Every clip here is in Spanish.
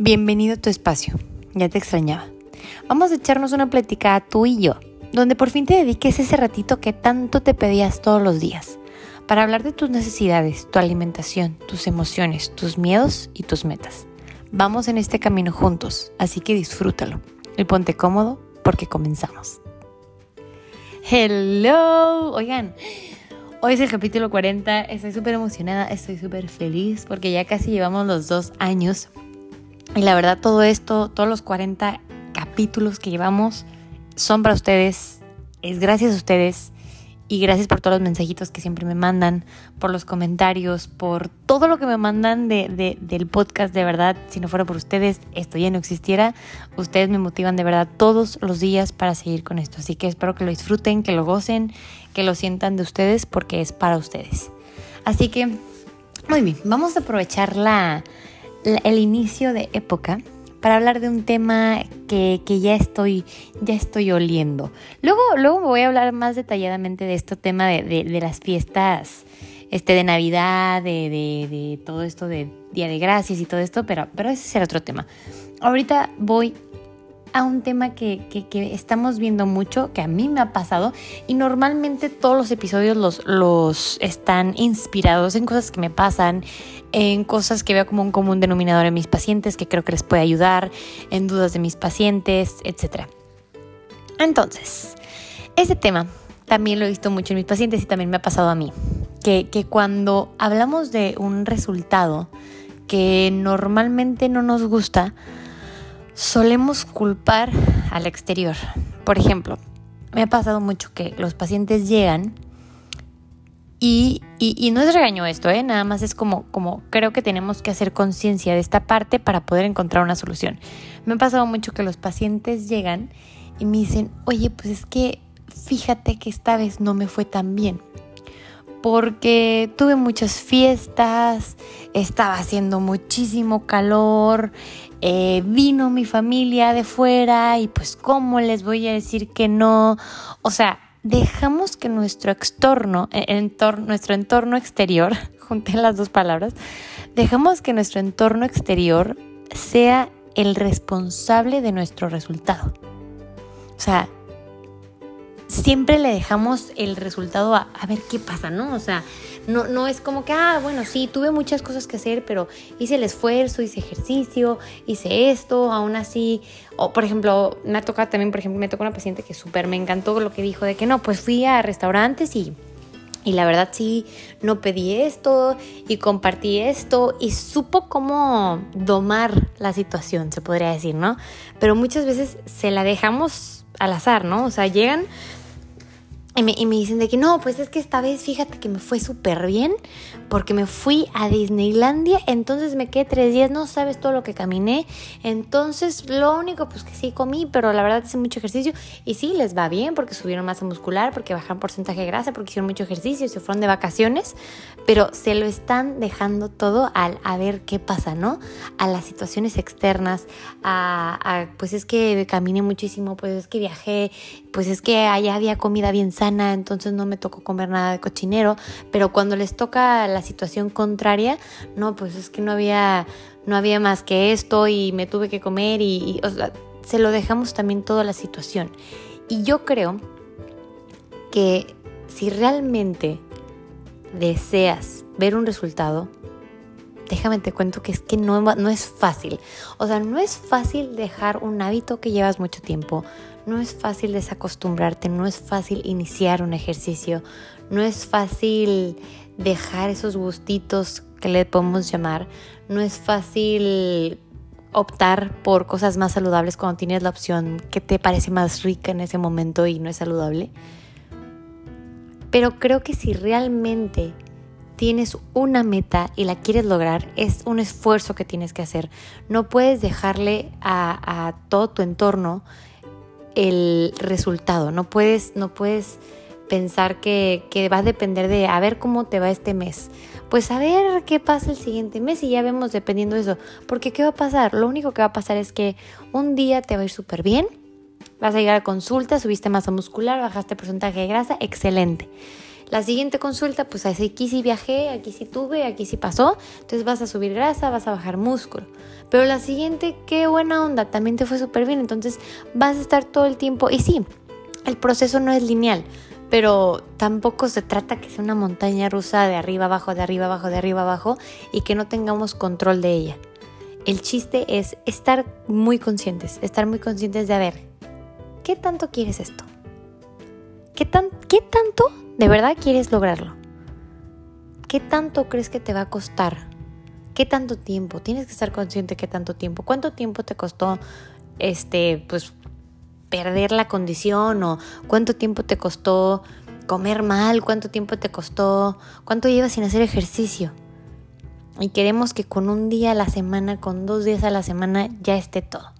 Bienvenido a tu espacio, ya te extrañaba. Vamos a echarnos una platicada tú y yo, donde por fin te dediques ese ratito que tanto te pedías todos los días, para hablar de tus necesidades, tu alimentación, tus emociones, tus miedos y tus metas. Vamos en este camino juntos, así que disfrútalo y ponte cómodo porque comenzamos. Hello, oigan, Hoy es el capítulo 40, estoy súper emocionada, estoy súper feliz porque ya casi llevamos los dos años y la verdad todo esto, todos los 40 capítulos que llevamos son para ustedes, es gracias a ustedes y gracias por todos los mensajitos que siempre me mandan, por los comentarios, por todo lo que me mandan de, del podcast. De verdad, si no fuera por ustedes, esto ya no existiera. Ustedes me motivan de verdad todos los días para seguir con esto. Así que espero que lo disfruten, que lo gocen, que lo sientan de ustedes porque es para ustedes. Así que, muy bien, vamos a aprovechar la, el inicio de época para hablar de un tema que, ya, estoy, ya estoy oliendo. Luego, luego voy a hablar más detalladamente de este tema de, las fiestas este, de Navidad, de, de, todo esto de Día de Gracias y todo esto, pero, pero ese será otro tema. Ahorita voy a un tema que, estamos viendo mucho, que a mí me ha pasado, y normalmente todos los episodios los, los están inspirados en cosas que me pasan, en cosas que veo como un común denominador en mis pacientes, que creo que les puede ayudar, en dudas de mis pacientes, etc. Entonces, ese tema también lo he visto mucho en mis pacientes y también me ha pasado a mí, que, que cuando hablamos de un resultado que normalmente no nos gusta, solemos culpar al exterior. Por ejemplo, me ha pasado mucho que los pacientes llegan y, no es regaño esto, ¿eh? nada más es como, como creo que tenemos que hacer conciencia de esta parte para poder encontrar una solución. Me ha pasado mucho que los pacientes llegan y me dicen, oye, pues es que fíjate que esta vez no me fue tan bien porque tuve muchas fiestas, estaba haciendo muchísimo calor, eh, vino mi familia de fuera y pues cómo les voy a decir que no. O sea, dejamos que nuestro extorno, eh, entorno, nuestro entorno exterior, junté las dos palabras, dejamos que nuestro entorno exterior sea el responsable de nuestro resultado. O sea, siempre le dejamos el resultado a, a, ver qué pasa, ¿no? O sea, no, no es como que, ah, bueno, sí, tuve muchas cosas que hacer, pero hice el esfuerzo, hice ejercicio, hice esto, aún así. O, por ejemplo, me ha tocado también, por ejemplo, me tocó una paciente que súper me encantó lo que dijo de que no, pues fui a restaurantes y y la verdad sí, no pedí esto y compartí esto y supo cómo domar la situación, se podría decir, ¿no? Pero muchas veces se la dejamos al azar, ¿no? O sea, llegan, y me, dicen de que no, pues es que esta vez fíjate que me fue súper bien porque me fui a Disneylandia, entonces me quedé tres días, no sabes todo lo que caminé, entonces lo único pues que sí comí, pero la verdad hice mucho ejercicio y sí, les va bien porque subieron masa muscular, porque bajaron porcentaje de grasa, porque hicieron mucho ejercicio, se fueron de vacaciones, pero se lo están dejando todo al a ver qué pasa, ¿no? A las situaciones externas, a, a pues es que caminé muchísimo, pues es que viajé, pues es que allá había comida bien sana, entonces no me tocó comer nada de cochinero, pero cuando les toca la situación contraria, no, pues es que no había, no había más que esto y me tuve que comer y, se lo dejamos también toda la situación. Y yo creo que si realmente deseas ver un resultado, déjame te cuento que es que no, es fácil. O sea, no es fácil dejar un hábito que llevas mucho tiempo. No es fácil desacostumbrarte, no es fácil iniciar un ejercicio, no es fácil dejar esos gustitos que le podemos llamar, no es fácil optar por cosas más saludables cuando tienes la opción que te parece más rica en ese momento y no es saludable. Pero creo que si realmente tienes una meta y la quieres lograr, es un esfuerzo que tienes que hacer. No puedes dejarle a, todo tu entorno el resultado. No puedes, no puedes pensar que, va a depender de a ver cómo te va este mes. Pues a ver qué pasa el siguiente mes y ya vemos dependiendo de eso. Porque ¿qué va a pasar? Lo único que va a pasar es que un día te va a ir súper bien, vas a llegar a consulta, subiste masa muscular, bajaste porcentaje de grasa, excelente. La siguiente consulta, pues aquí sí viajé, aquí sí tuve, aquí sí pasó. Entonces vas a subir grasa, vas a bajar músculo. Pero la siguiente, qué buena onda, también te fue súper bien. Entonces vas a estar todo el tiempo. Y sí, el proceso no es lineal, pero tampoco se trata que sea una montaña rusa de arriba abajo, de arriba abajo, de arriba abajo y que no tengamos control de ella. El chiste es estar muy conscientes, estar muy conscientes de, a ver, ¿qué tanto quieres esto? ¿Qué, tan, ¿Qué tanto de verdad quieres lograrlo? ¿Qué tanto crees que te va a costar? ¿Qué tanto tiempo? Tienes que estar consciente de qué tanto tiempo. ¿Cuánto tiempo te costó este, pues, perder la condición o cuánto tiempo te costó comer mal, cuánto tiempo te costó, cuánto llevas sin hacer ejercicio. Y queremos que con un día a la semana, con dos días a la semana ya esté todo.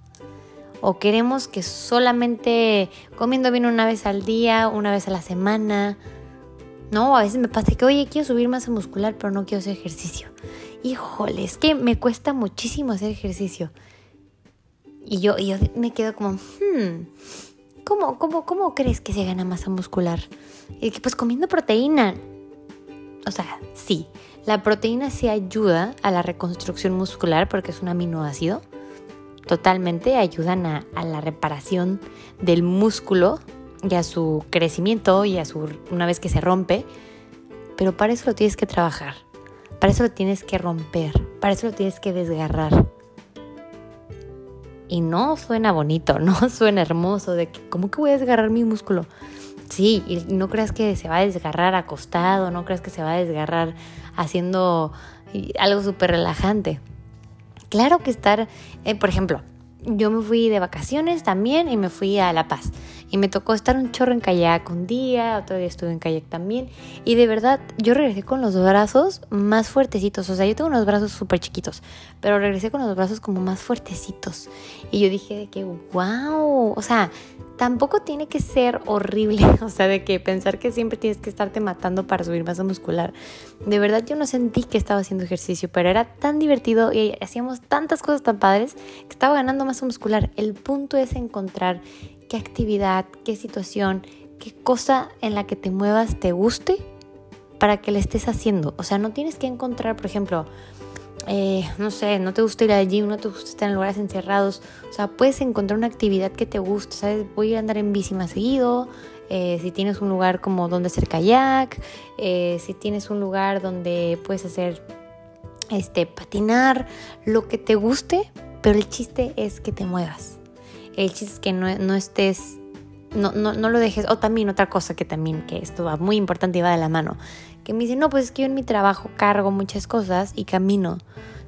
O queremos que solamente comiendo bien una vez al día, una vez a la semana. No, a veces me pasa que, oye, quiero subir masa muscular, pero no quiero hacer ejercicio. Híjole, es que me cuesta muchísimo hacer ejercicio. Y yo, yo me quedo como, hmm, ¿cómo, cómo, ¿cómo crees que se gana masa muscular? Y que pues comiendo proteína. O sea, sí, la proteína sí ayuda a la reconstrucción muscular porque es un aminoácido. Totalmente ayudan a la reparación del músculo y a su crecimiento y a su una vez que se rompe. Pero para eso lo tienes que trabajar. Para eso lo tienes que romper. Para eso lo tienes que desgarrar. Y no suena bonito, no suena hermoso, de que, ¿cómo que voy a desgarrar mi músculo? Sí, y no creas que se va a desgarrar acostado, no creas que se va a desgarrar haciendo algo súper relajante. Claro que estar, eh, por ejemplo, yo me fui de vacaciones también y me fui a La Paz. Y me tocó estar un chorro en kayak un día, otro día estuve en kayak también. Y de verdad, yo regresé con los brazos más fuertecitos. O sea, yo tengo unos brazos súper chiquitos, pero regresé con los brazos como más fuertecitos. Y yo dije de que, wow, o sea, tampoco tiene que ser horrible. O sea, de que pensar que siempre tienes que estarte matando para subir masa muscular. De verdad, yo no sentí que estaba haciendo ejercicio, pero era tan divertido y hacíamos tantas cosas tan padres que estaba ganando masa muscular. El punto es encontrar qué actividad, qué situación, qué cosa en la que te muevas te guste para que le estés haciendo. O sea, no tienes que encontrar, por ejemplo, eh, no sé, no te gusta ir al gym, no te gusta estar en lugares encerrados. O sea, puedes encontrar una actividad que te guste, ¿sabes? Voy a andar en bici más seguido. Eh, si tienes un lugar como donde hacer kayak, eh, si tienes un lugar donde puedes hacer este patinar, lo que te guste, pero el chiste es que te muevas. El chiste es que no, estés, no, no, no, lo dejes. O también otra cosa que también, que esto va muy importante y va de la mano. Que me dice, no, pues es que yo en mi trabajo cargo muchas cosas y camino.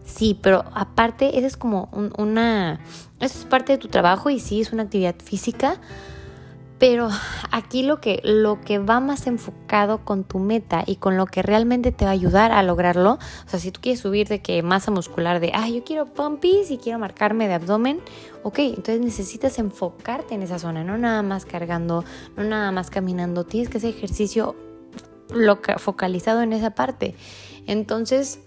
Sí, pero aparte, eso es como una... Eso es parte de tu trabajo y sí, es una actividad física pero aquí lo que, lo que va más enfocado con tu meta y con lo que realmente te va a ayudar a lograrlo, o sea, si tú quieres subir de que masa muscular de, ah, yo quiero pumpies y quiero marcarme de abdomen, ok, entonces necesitas enfocarte en esa zona, no nada más cargando, no nada más caminando, tienes que hacer ejercicio focalizado en esa parte. Entonces,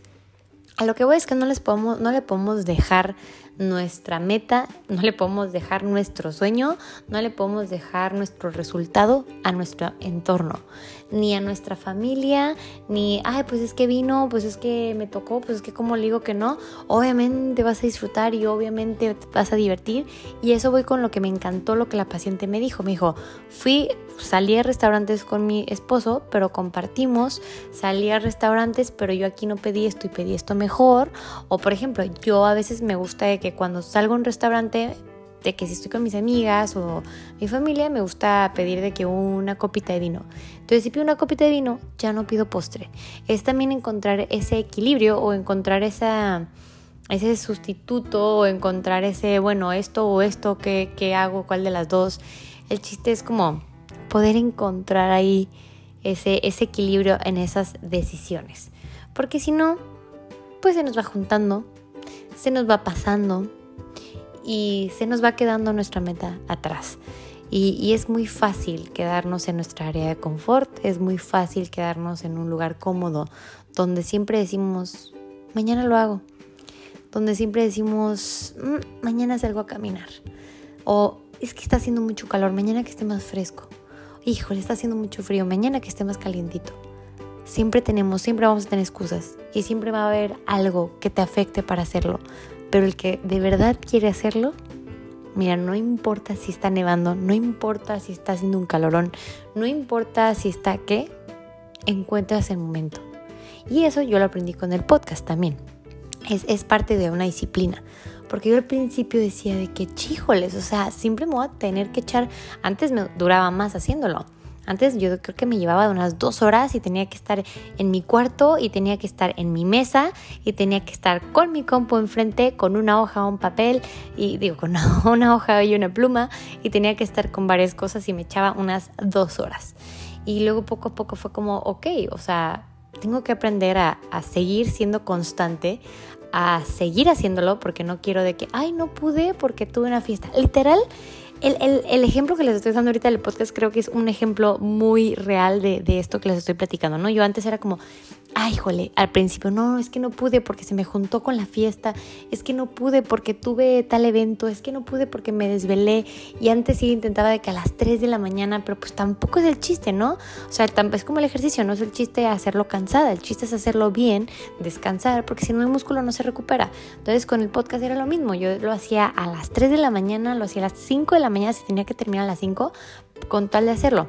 a lo que voy es que no les podemos, no le podemos dejar nuestra meta, no le podemos dejar nuestro sueño, no le podemos dejar nuestro resultado a nuestro entorno, ni a nuestra familia, ni, ay, pues es que vino, pues es que me tocó, pues es que como le digo que no, obviamente vas a disfrutar y obviamente te vas a divertir. Y eso voy con lo que me encantó lo que la paciente me dijo, me dijo, fui, salí a restaurantes con mi esposo, pero compartimos, salí a restaurantes, pero yo aquí no pedí esto y pedí esto mejor, o por ejemplo, yo a veces me gusta que cuando salgo a un restaurante, que si estoy con mis amigas o mi familia, me gusta pedir de que una copita de vino. Entonces, si pido una copita de vino, ya no pido postre. Es también encontrar ese equilibrio o encontrar esa, ese sustituto o encontrar ese, bueno, esto o esto, ¿qué, qué hago? ¿Cuál de las dos? El chiste es como poder encontrar ahí ese, ese equilibrio en esas decisiones. Porque si no, pues se nos va juntando se nos va pasando y se nos va quedando nuestra meta atrás. Y, es muy fácil quedarnos en nuestra área de confort, es muy fácil quedarnos en un lugar cómodo, donde siempre decimos, mañana lo hago, donde siempre decimos, mm, mañana salgo a caminar, o es que está haciendo mucho calor, mañana que esté más fresco, híjole, está haciendo mucho frío, mañana que esté más calientito. Siempre tenemos, siempre vamos a tener excusas y siempre va a haber algo que te afecte para hacerlo. Pero el que de verdad quiere hacerlo, mira, no importa si está nevando, no importa si está haciendo un calorón, no importa si está qué, encuentras el momento. Y eso yo lo aprendí con el podcast también. Es, es parte de una disciplina. Porque yo al principio decía de que, chíjoles, o sea, siempre me voy a tener que echar, antes me duraba más haciéndolo. Antes yo creo que me llevaba unas dos horas y tenía que estar en mi cuarto y tenía que estar en mi mesa y tenía que estar con mi compu enfrente, con una hoja, un papel y digo, con una, hoja y una pluma y tenía que estar con varias cosas y me echaba unas dos horas. Y luego poco a poco fue como, ok, o sea, tengo que aprender a, a seguir siendo constante, a seguir haciéndolo porque no quiero de que, ay, no pude porque tuve una fiesta. Literal, el, el, el, ejemplo que les estoy dando ahorita del podcast creo que es un ejemplo muy real de, de, esto que les estoy platicando, ¿no? Yo antes era como, ay, jole, al principio, no, es que no pude porque se me juntó con la fiesta, es que no pude porque tuve tal evento, es que no pude porque me desvelé y antes sí intentaba de que a las 3 de la mañana, pero pues tampoco es el chiste, ¿no? O sea, es como el ejercicio, no es el chiste hacerlo cansada, el chiste es hacerlo bien, descansar, porque si no el músculo no se recupera. Entonces con el podcast era lo mismo, yo lo hacía a las 3 de la mañana, lo hacía a las 5 de la mañana si tenía que terminar a las 5, con tal de hacerlo.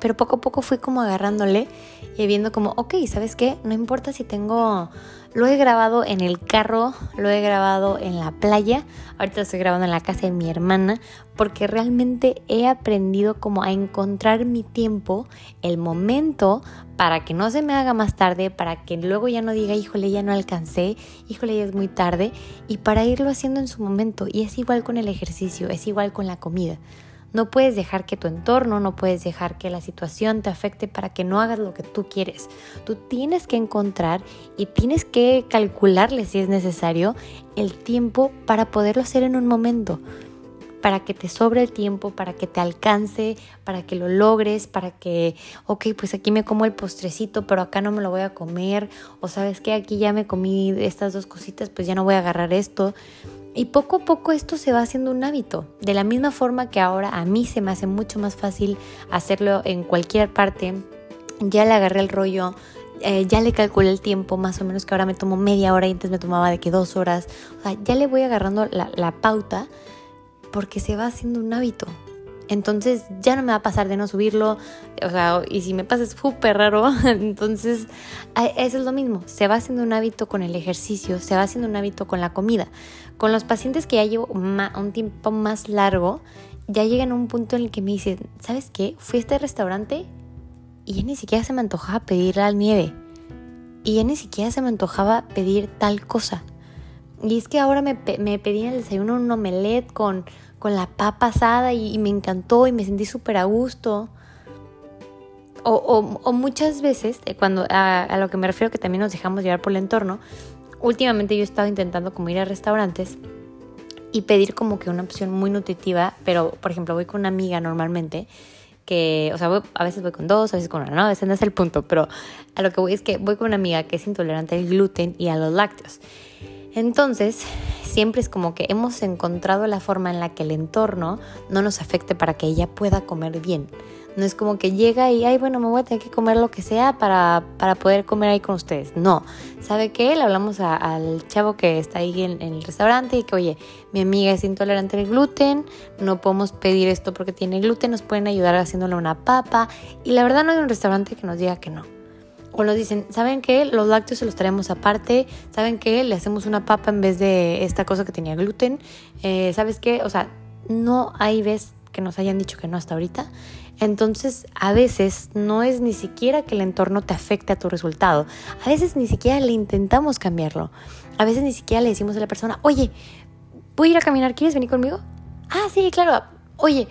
Pero poco a poco fui como agarrándole y viendo como, ok, ¿sabes qué? No importa si tengo... Lo he grabado en el carro, lo he grabado en la playa, ahorita lo estoy grabando en la casa de mi hermana, porque realmente he aprendido como a encontrar mi tiempo, el momento, para que no se me haga más tarde, para que luego ya no diga, híjole, ya no alcancé, híjole, ya es muy tarde, y para irlo haciendo en su momento. Y es igual con el ejercicio, es igual con la comida. No puedes dejar que tu entorno, no puedes dejar que la situación te afecte para que no hagas lo que tú quieres. Tú tienes que encontrar y tienes que calcularle si es necesario el tiempo para poderlo hacer en un momento. Para que te sobre el tiempo, para que te alcance, para que lo logres, para que, ok, pues aquí me como el postrecito, pero acá no me lo voy a comer. O sabes que aquí ya me comí estas dos cositas, pues ya no voy a agarrar esto. Y poco a poco esto se va haciendo un hábito. De la misma forma que ahora a mí se me hace mucho más fácil hacerlo en cualquier parte. Ya le agarré el rollo, eh, ya le calculé el tiempo, más o menos que ahora me tomo media hora y antes me tomaba de que dos horas. O sea, ya le voy agarrando la, la pauta porque se va haciendo un hábito. Entonces ya no me va a pasar de no subirlo. O sea, y si me pasa es súper raro. Entonces, eso es lo mismo. Se va haciendo un hábito con el ejercicio, se va haciendo un hábito con la comida. Con los pacientes que ya llevo un tiempo más largo, ya llegan a un punto en el que me dicen, ¿sabes qué? Fui a este restaurante y ya ni siquiera se me antojaba pedir la nieve. Y ya ni siquiera se me antojaba pedir tal cosa. Y es que ahora me, me pedí el desayuno un omelette con con la papa asada y, me encantó y me sentí súper a gusto. O, muchas veces, eh, cuando a, lo que me refiero que también nos dejamos llevar por el entorno, últimamente yo he estado intentando como ir a restaurantes y pedir como que una opción muy nutritiva, pero por ejemplo voy con una amiga normalmente, que, o sea, a veces voy con dos, a veces con una, no, ese no es el punto, pero a lo que voy es que voy con una amiga que es intolerante al gluten y a los lácteos. Entonces, siempre es como que hemos encontrado la forma en la que el entorno no nos afecte para que ella pueda comer bien. No es como que llega y, ay, bueno, me voy a tener que comer lo que sea para, para poder comer ahí con ustedes. No, ¿sabe qué? Le hablamos al chavo que está ahí en, en, el restaurante y que, oye, mi amiga es intolerante al gluten, no podemos pedir esto porque tiene gluten, nos pueden ayudar haciéndole una papa. Y la verdad no hay un restaurante que nos diga que no. O nos dicen, ¿saben qué? Los lácteos se los traemos aparte. ¿Saben qué? Le hacemos una papa en vez de esta cosa que tenía gluten. Eh, ¿Sabes qué? O sea, no hay vez que nos hayan dicho que no hasta ahorita. Entonces, a veces no es ni siquiera que el entorno te afecte a tu resultado. A veces ni siquiera le intentamos cambiarlo. A veces ni siquiera le decimos a la persona, oye, voy a ir a caminar, ¿quieres venir conmigo? Ah, sí, claro. Oye,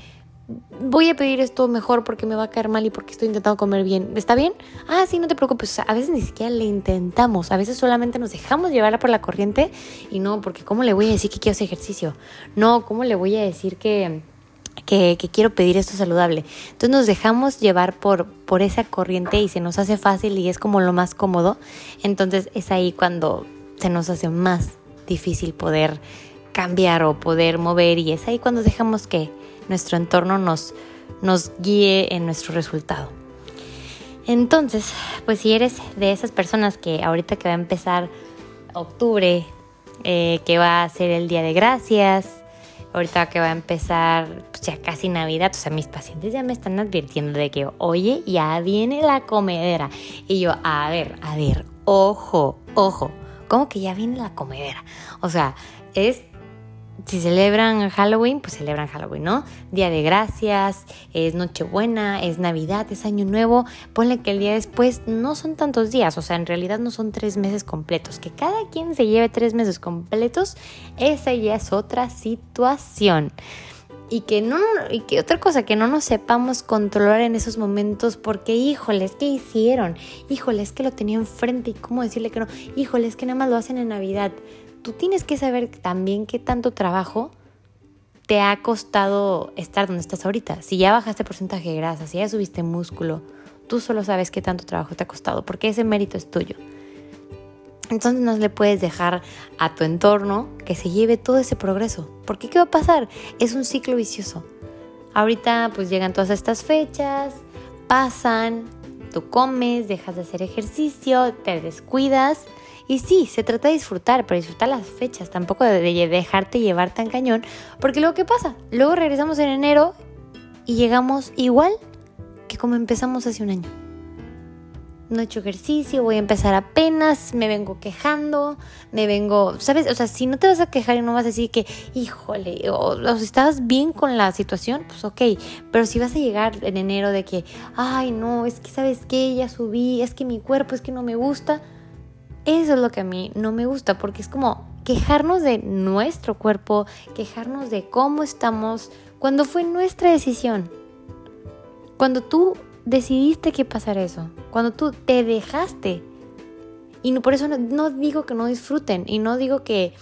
voy a pedir esto mejor porque me va a caer mal y porque estoy intentando comer bien. ¿Está bien? Ah, sí, no te preocupes. a veces ni siquiera le intentamos. A veces solamente nos dejamos llevar por la corriente y no, porque ¿cómo le voy a decir que quiero hacer ejercicio? No, ¿cómo le voy a decir que, que, quiero pedir esto saludable? Entonces nos dejamos llevar por, por esa corriente y se nos hace fácil y es como lo más cómodo. Entonces es ahí cuando se nos hace más difícil poder cambiar o poder mover y es ahí cuando dejamos que nuestro entorno nos, nos guíe en nuestro resultado. Entonces, pues si eres de esas personas que ahorita que va a empezar octubre, eh, que va a ser el Día de Gracias, ahorita que va a empezar pues ya casi Navidad, o sea, mis pacientes ya me están advirtiendo de que, oye, ya viene la comedera. Y yo, a ver, a ver, ojo, ojo, ¿cómo que ya viene la comedera? O sea, es si celebran Halloween, pues celebran Halloween, ¿no? Día de gracias, es Nochebuena, es Navidad, es Año Nuevo. Ponle que el día después no son tantos días, o sea, en realidad no son tres meses completos. Que cada quien se lleve tres meses completos, esa ya es otra situación. Y que no, y que otra cosa, que no nos sepamos controlar en esos momentos porque, híjoles, ¿qué hicieron? Híjoles, que lo tenía enfrente y cómo decirle que no. Híjoles, que nada más lo hacen en Navidad tú tienes que saber también qué tanto trabajo te ha costado estar donde estás ahorita. Si ya bajaste porcentaje de grasa, si ya subiste músculo, tú solo sabes qué tanto trabajo te ha costado, porque ese mérito es tuyo. Entonces no le puedes dejar a tu entorno que se lleve todo ese progreso. Porque ¿qué va a pasar? Es un ciclo vicioso. Ahorita pues llegan todas estas fechas, pasan, tú comes, dejas de hacer ejercicio, te descuidas y sí, se trata de disfrutar, pero disfrutar las fechas, tampoco de, dejarte llevar tan cañón, porque luego ¿qué pasa? Luego regresamos en enero y llegamos igual que como empezamos hace un año. No he hecho ejercicio, voy a empezar apenas, me vengo quejando, me vengo, ¿sabes? O sea, si no te vas a quejar y no vas a decir que, híjole, o, o si estás bien con la situación, pues ok, pero si vas a llegar en enero de que, ay, no, es que, ¿sabes qué? Ya subí, es que mi cuerpo, es que no me gusta, eso es lo que a mí no me gusta porque es como quejarnos de nuestro cuerpo, quejarnos de cómo estamos cuando fue nuestra decisión. Cuando tú decidiste que pasara eso, cuando tú te dejaste. Y no, por eso no, digo que no disfruten y no digo que,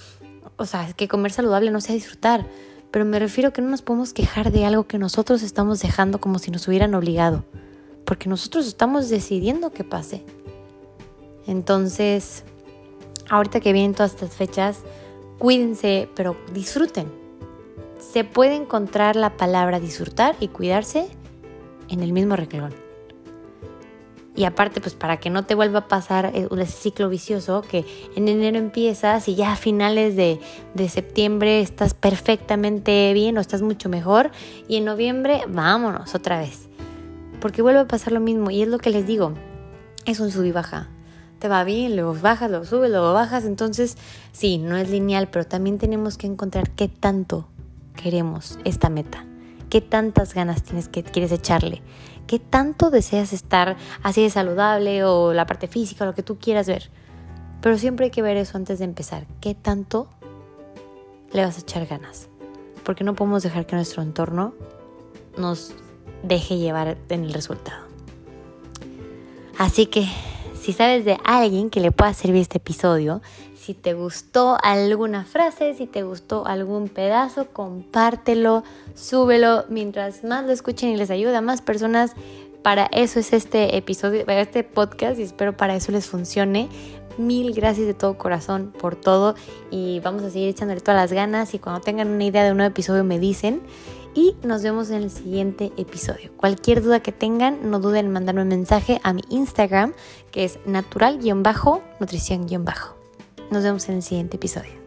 o sea, que comer saludable no sea disfrutar, pero me refiero que no nos podemos quejar de algo que nosotros estamos dejando como si nos hubieran obligado, porque nosotros estamos decidiendo que pase. Entonces, ahorita que vienen todas estas fechas, cuídense, pero disfruten. Se puede encontrar la palabra disfrutar y cuidarse en el mismo renglón. Y aparte, pues para que no te vuelva a pasar ese ciclo vicioso que en enero empiezas y ya a finales de, de, septiembre estás perfectamente bien o estás mucho mejor y en noviembre vámonos otra vez. Porque vuelve a pasar lo mismo y es lo que les digo, es un sub y baja te va bien, luego bajas, luego subes, luego bajas. Entonces, sí, no es lineal, pero también tenemos que encontrar qué tanto queremos esta meta. ¿Qué tantas ganas tienes que quieres echarle? ¿Qué tanto deseas estar así de saludable o la parte física, lo que tú quieras ver? Pero siempre hay que ver eso antes de empezar. ¿Qué tanto le vas a echar ganas? Porque no podemos dejar que nuestro entorno nos deje llevar en el resultado. Así que si sabes de alguien que le pueda servir este episodio, si te gustó alguna frase, si te gustó algún pedazo, compártelo, súbelo. Mientras más lo escuchen y les ayuda a más personas, para eso es este episodio, este podcast y espero para eso les funcione. Mil gracias de todo corazón por todo y vamos a seguir echándole todas las ganas y cuando tengan una idea de un nuevo episodio me dicen y nos vemos en el siguiente episodio. Cualquier duda que tengan, no duden en mandarme un mensaje a mi Instagram, que es natural-nutrición-. Nos vemos en el siguiente episodio.